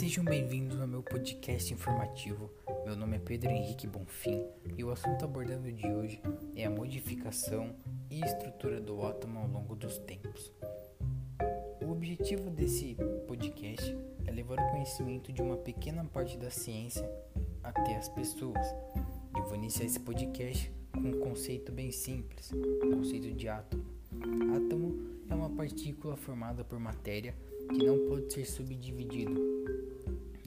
Sejam bem-vindos ao meu podcast informativo. Meu nome é Pedro Henrique Bonfim e o assunto abordado de hoje é a modificação e estrutura do átomo ao longo dos tempos. O objetivo desse podcast é levar o conhecimento de uma pequena parte da ciência até as pessoas. Eu vou iniciar esse podcast com um conceito bem simples, o conceito de átomo. Átomo é uma partícula formada por matéria que não pode ser subdividido.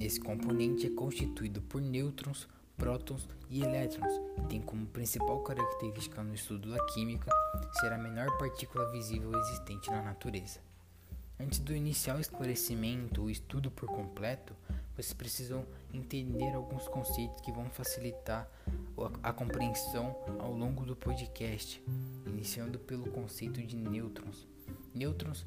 Esse componente é constituído por nêutrons, prótons e elétrons e tem como principal característica no estudo da química ser a menor partícula visível existente na natureza. Antes do inicial esclarecimento ou estudo por completo, vocês precisam entender alguns conceitos que vão facilitar a compreensão ao longo do podcast, iniciando pelo conceito de nêutrons. Nêutrons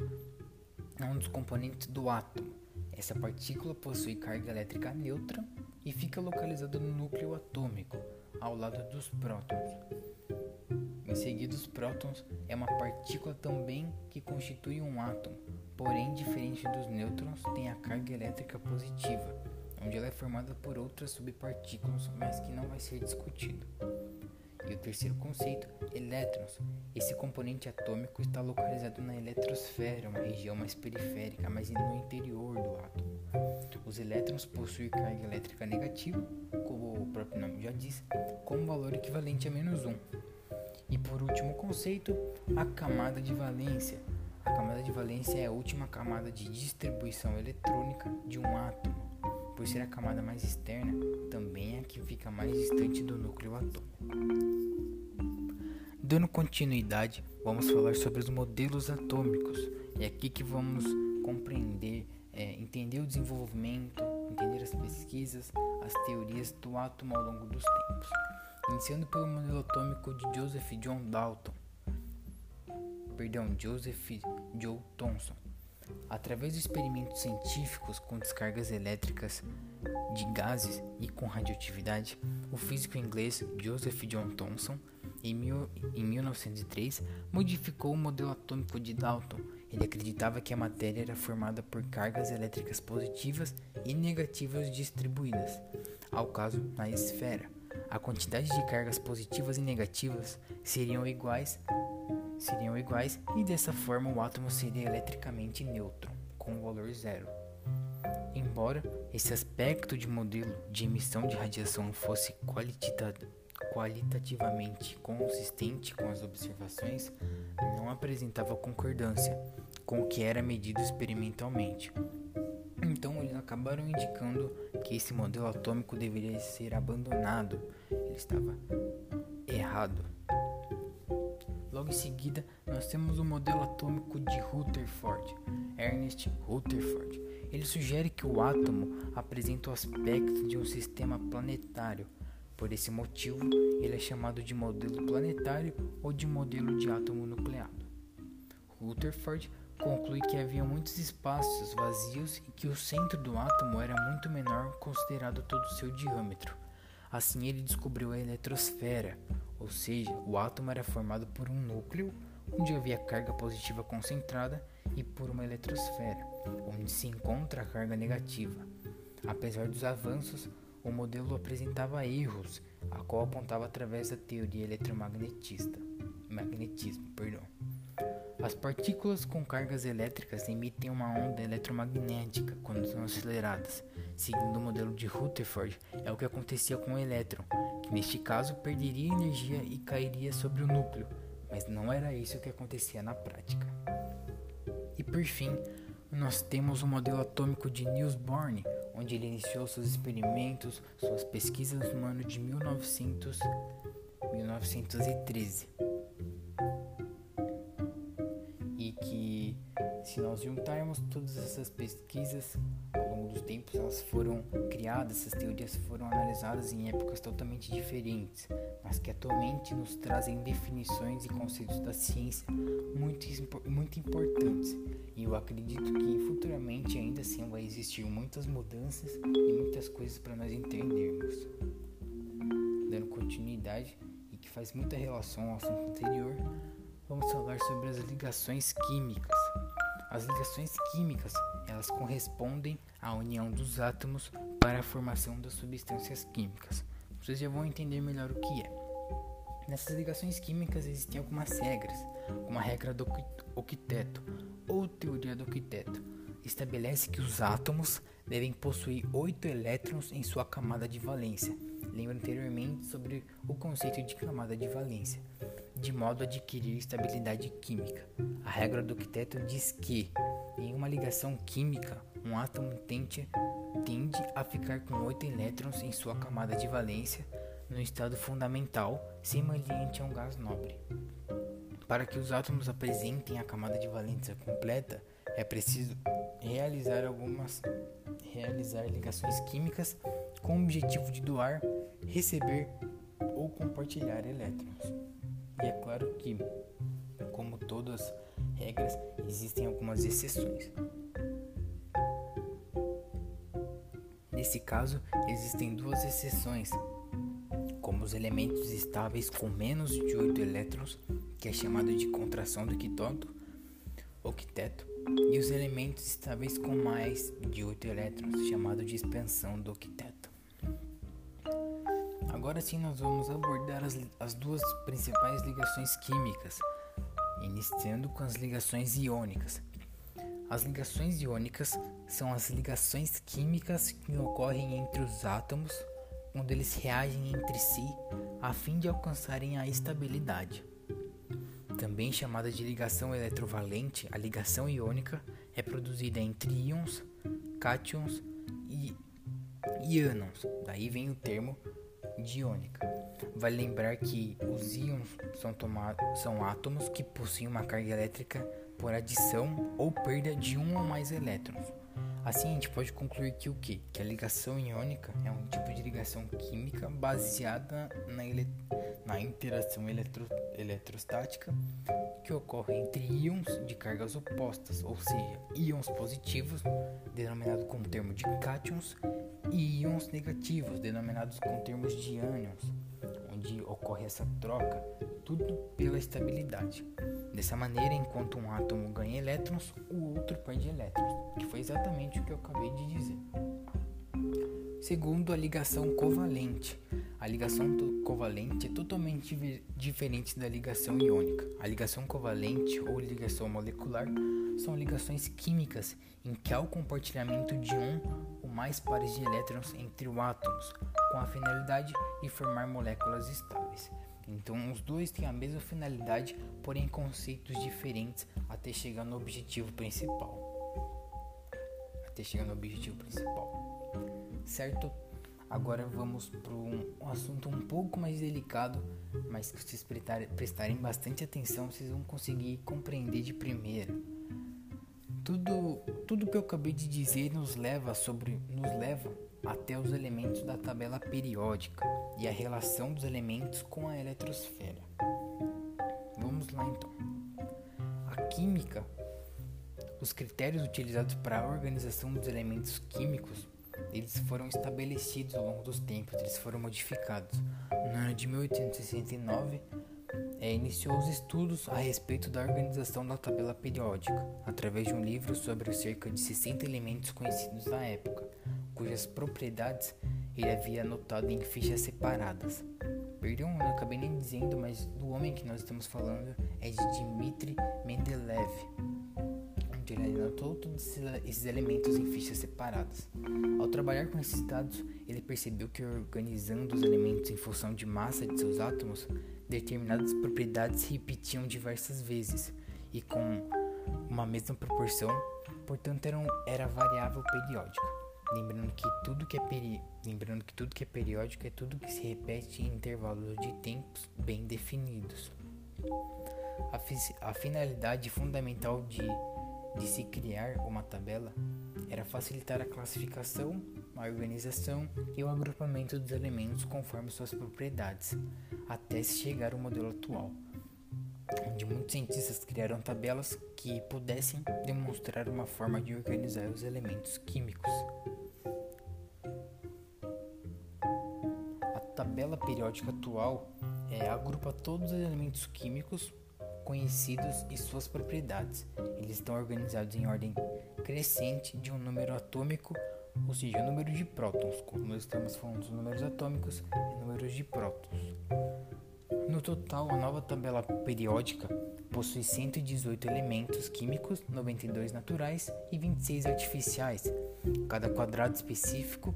é um dos componentes do átomo. Essa partícula possui carga elétrica neutra e fica localizada no núcleo atômico, ao lado dos prótons. Em seguida, os prótons é uma partícula também que constitui um átomo, porém, diferente dos nêutrons, tem a carga elétrica positiva, onde ela é formada por outras subpartículas, mas que não vai ser discutido. E o terceiro conceito, elétrons. Esse componente atômico está localizado na eletrosfera, uma região mais periférica, mas no interior do átomo. Os elétrons possuem carga elétrica negativa, como o próprio nome já diz, com um valor equivalente a menos 1. E por último conceito, a camada de valência. A camada de valência é a última camada de distribuição eletrônica de um átomo. Por ser a camada mais externa, também é a que fica mais distante do núcleo atômico. Dando continuidade, vamos falar sobre os modelos atômicos. É aqui que vamos compreender, é, entender o desenvolvimento, entender as pesquisas, as teorias do átomo ao longo dos tempos. Iniciando pelo modelo atômico de Joseph John Dalton, perdão, Joseph Joe Thomson. Através de experimentos científicos com descargas elétricas de gases e com radioatividade, o físico inglês Joseph John Thomson em, mil, em 1903, modificou o modelo atômico de Dalton. Ele acreditava que a matéria era formada por cargas elétricas positivas e negativas distribuídas, ao caso na esfera. A quantidade de cargas positivas e negativas seriam iguais, seriam iguais e dessa forma o átomo seria eletricamente neutro, com o valor zero. Embora esse aspecto de modelo de emissão de radiação fosse qualitativo, qualitativamente consistente com as observações, não apresentava concordância com o que era medido experimentalmente. Então, eles acabaram indicando que esse modelo atômico deveria ser abandonado. Ele estava errado. Logo em seguida, nós temos o modelo atômico de Rutherford, Ernest Rutherford. Ele sugere que o átomo apresenta o aspecto de um sistema planetário por esse motivo, ele é chamado de modelo planetário ou de modelo de átomo nucleado. Rutherford conclui que havia muitos espaços vazios e que o centro do átomo era muito menor considerado todo o seu diâmetro. Assim, ele descobriu a eletrosfera, ou seja, o átomo era formado por um núcleo onde havia carga positiva concentrada e por uma eletrosfera, onde se encontra a carga negativa. Apesar dos avanços, o modelo apresentava erros, a qual apontava através da teoria eletromagnetista, magnetismo, perdão. As partículas com cargas elétricas emitem uma onda eletromagnética quando são aceleradas. Seguindo o modelo de Rutherford, é o que acontecia com o elétron, que neste caso perderia energia e cairia sobre o núcleo, mas não era isso que acontecia na prática. E por fim, nós temos o modelo atômico de Niels Bohr, onde ele iniciou seus experimentos, suas pesquisas no ano de 1900, 1913. Se nós juntarmos todas essas pesquisas ao longo dos tempos, elas foram criadas, essas teorias foram analisadas em épocas totalmente diferentes, mas que atualmente nos trazem definições e conceitos da ciência muito, muito importantes e eu acredito que futuramente ainda assim vai existir muitas mudanças e muitas coisas para nós entendermos. Dando continuidade e que faz muita relação ao assunto anterior, vamos falar sobre as ligações químicas. As ligações químicas, elas correspondem à união dos átomos para a formação das substâncias químicas. Vocês já vão entender melhor o que é. Nessas ligações químicas existem algumas regras, como a regra do octeto ou teoria do octeto. Estabelece que os átomos devem possuir oito elétrons em sua camada de valência. Lembra anteriormente sobre o conceito de camada de valência, de modo a adquirir estabilidade química. A regra do octeto diz que, em uma ligação química, um átomo tende, tende a ficar com oito elétrons em sua camada de valência no estado fundamental, semelhante a um gás nobre. Para que os átomos apresentem a camada de valência completa, é preciso realizar algumas realizar ligações químicas com o objetivo de doar, receber ou compartilhar elétrons. E é claro que, como todas regras, existem algumas exceções. Nesse caso, existem duas exceções como os elementos estáveis com menos de 8 elétrons, que é chamado de contração do octeto, octeto, e os elementos estáveis com mais de 8 elétrons, chamado de expansão do octeto. Agora sim nós vamos abordar as, as duas principais ligações químicas, iniciando com as ligações iônicas. As ligações iônicas são as ligações químicas que ocorrem entre os átomos quando eles reagem entre si a fim de alcançarem a estabilidade. Também chamada de ligação eletrovalente, a ligação iônica é produzida entre íons, cátions e íons. Daí vem o termo diônica. Vale lembrar que os íons são, são átomos que possuem uma carga elétrica por adição ou perda de um ou mais elétrons. Assim, a gente pode concluir que o que? Que a ligação iônica é um tipo de ligação química baseada na, na interação eletro eletrostática que ocorre entre íons de cargas opostas, ou seja, íons positivos, denominados com o termo de cátions, e íons negativos, denominados com termos de ânions, onde ocorre essa troca, tudo pela estabilidade. Dessa maneira, enquanto um átomo ganha elétrons, o outro perde elétrons, que foi exatamente o que eu acabei de dizer. Segundo, a ligação covalente. A ligação covalente é totalmente diferente da ligação iônica. A ligação covalente ou ligação molecular são ligações químicas em que há o compartilhamento de um ou mais pares de elétrons entre os átomos, com a finalidade de formar moléculas estáveis. Então, os dois têm a mesma finalidade, porém conceitos diferentes até chegar no objetivo principal. Até chegar no objetivo principal. Certo? Agora vamos para um, um, assunto um pouco mais delicado, mas que vocês prestarem bastante atenção, vocês vão conseguir compreender de primeira. Tudo, tudo que eu acabei de dizer nos leva sobre, nos leva até os elementos da tabela periódica e a relação dos elementos com a eletrosfera. Vamos lá então. A química, os critérios utilizados para a organização dos elementos químicos, eles foram estabelecidos ao longo dos tempos, eles foram modificados. No ano de 1869, é, iniciou os estudos a respeito da organização da tabela periódica, através de um livro sobre cerca de 60 elementos conhecidos da época, cujas propriedades ele havia anotado em fichas separadas. Perdão, eu acabei nem dizendo, mas do homem que nós estamos falando é de Dmitri Mendeleev, todos esses elementos em fichas separadas. Ao trabalhar com esses dados, ele percebeu que organizando os elementos em função de massa de seus átomos, determinadas propriedades se repetiam diversas vezes e com uma mesma proporção, portanto eram, era variável periódica. Lembrando que tudo que é peri... lembrando que tudo que é periódico é tudo que se repete em intervalos de tempos bem definidos. A, a finalidade fundamental de... de se criar uma tabela era facilitar a classificação, a organização e o agrupamento dos elementos conforme suas propriedades, até se chegar ao modelo atual, onde muitos cientistas criaram tabelas que pudessem demonstrar uma forma de organizar os elementos químicos. tabela periódica atual é, agrupa todos os elementos químicos conhecidos e suas propriedades. Eles estão organizados em ordem crescente de um número atômico, ou seja, o número de prótons, como nós estamos falando dos números atômicos e números de prótons. No total, a nova tabela periódica possui 118 elementos químicos, 92 naturais e 26 artificiais. Cada quadrado específico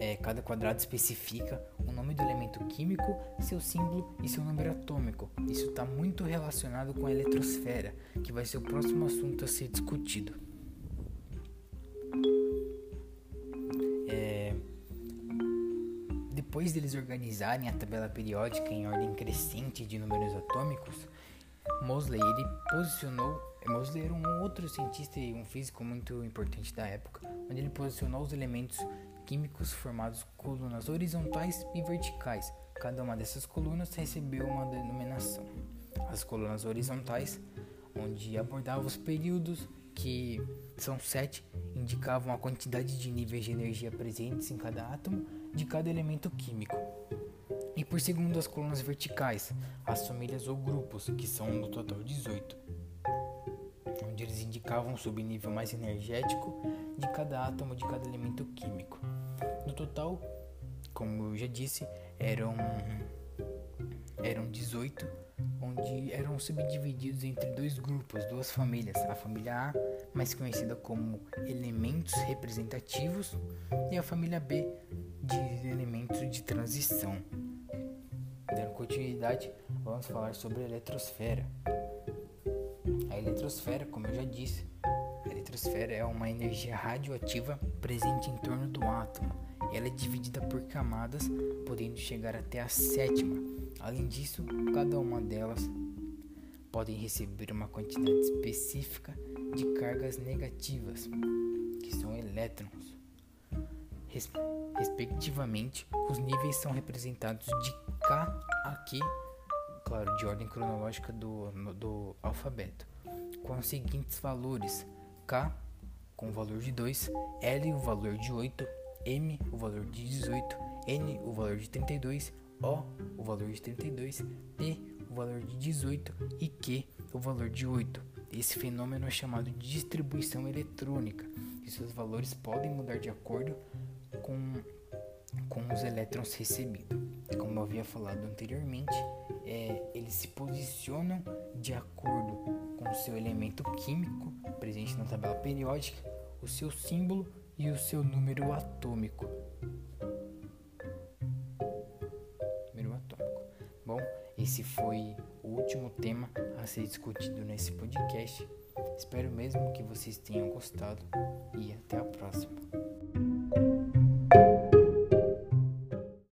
é, cada quadrado especifica nome do elemento químico, seu símbolo e seu número atômico. Isso está muito relacionado com a eletrosfera, que vai ser o próximo assunto a ser discutido. É, depois deles organizarem a tabela periódica em ordem crescente de números atômicos, Mosley ele posicionou Mosley era um outro cientista e um físico muito importante da época, onde ele posicionou os elementos químicos formados colunas horizontais e verticais. Cada uma dessas colunas recebeu uma denominação. As colunas horizontais, onde abordava os períodos, que são sete, indicavam a quantidade de níveis de energia presentes em cada átomo de cada elemento químico. E por segundo as colunas verticais, as famílias ou grupos, que são no total 18, onde eles indicavam o subnível mais energético de cada átomo de cada elemento químico. Total, como eu já disse, eram eram 18, onde eram subdivididos entre dois grupos, duas famílias, a família A, mais conhecida como elementos representativos, e a família B, de elementos de transição. Dando continuidade, vamos falar sobre a eletrosfera. A eletrosfera, como eu já disse, a eletrosfera é uma energia radioativa presente em torno do átomo. Ela é dividida por camadas, podendo chegar até a sétima. Além disso, cada uma delas podem receber uma quantidade específica de cargas negativas, que são elétrons. Res respectivamente, os níveis são representados de K a Q, claro, de ordem cronológica do, do alfabeto, com os seguintes valores: K com o valor de 2, L o valor de 8, M o valor de 18, N o valor de 32, O o valor de 32, P o valor de 18 e Q o valor de 8. Esse fenômeno é chamado de distribuição eletrônica e seus valores podem mudar de acordo com, com os elétrons recebidos. Como eu havia falado anteriormente, é, eles se posicionam de acordo com o seu elemento químico presente na tabela periódica, o seu símbolo e o seu número atômico. Número atômico. Bom, esse foi o último tema a ser discutido nesse podcast. Espero mesmo que vocês tenham gostado e até a próxima.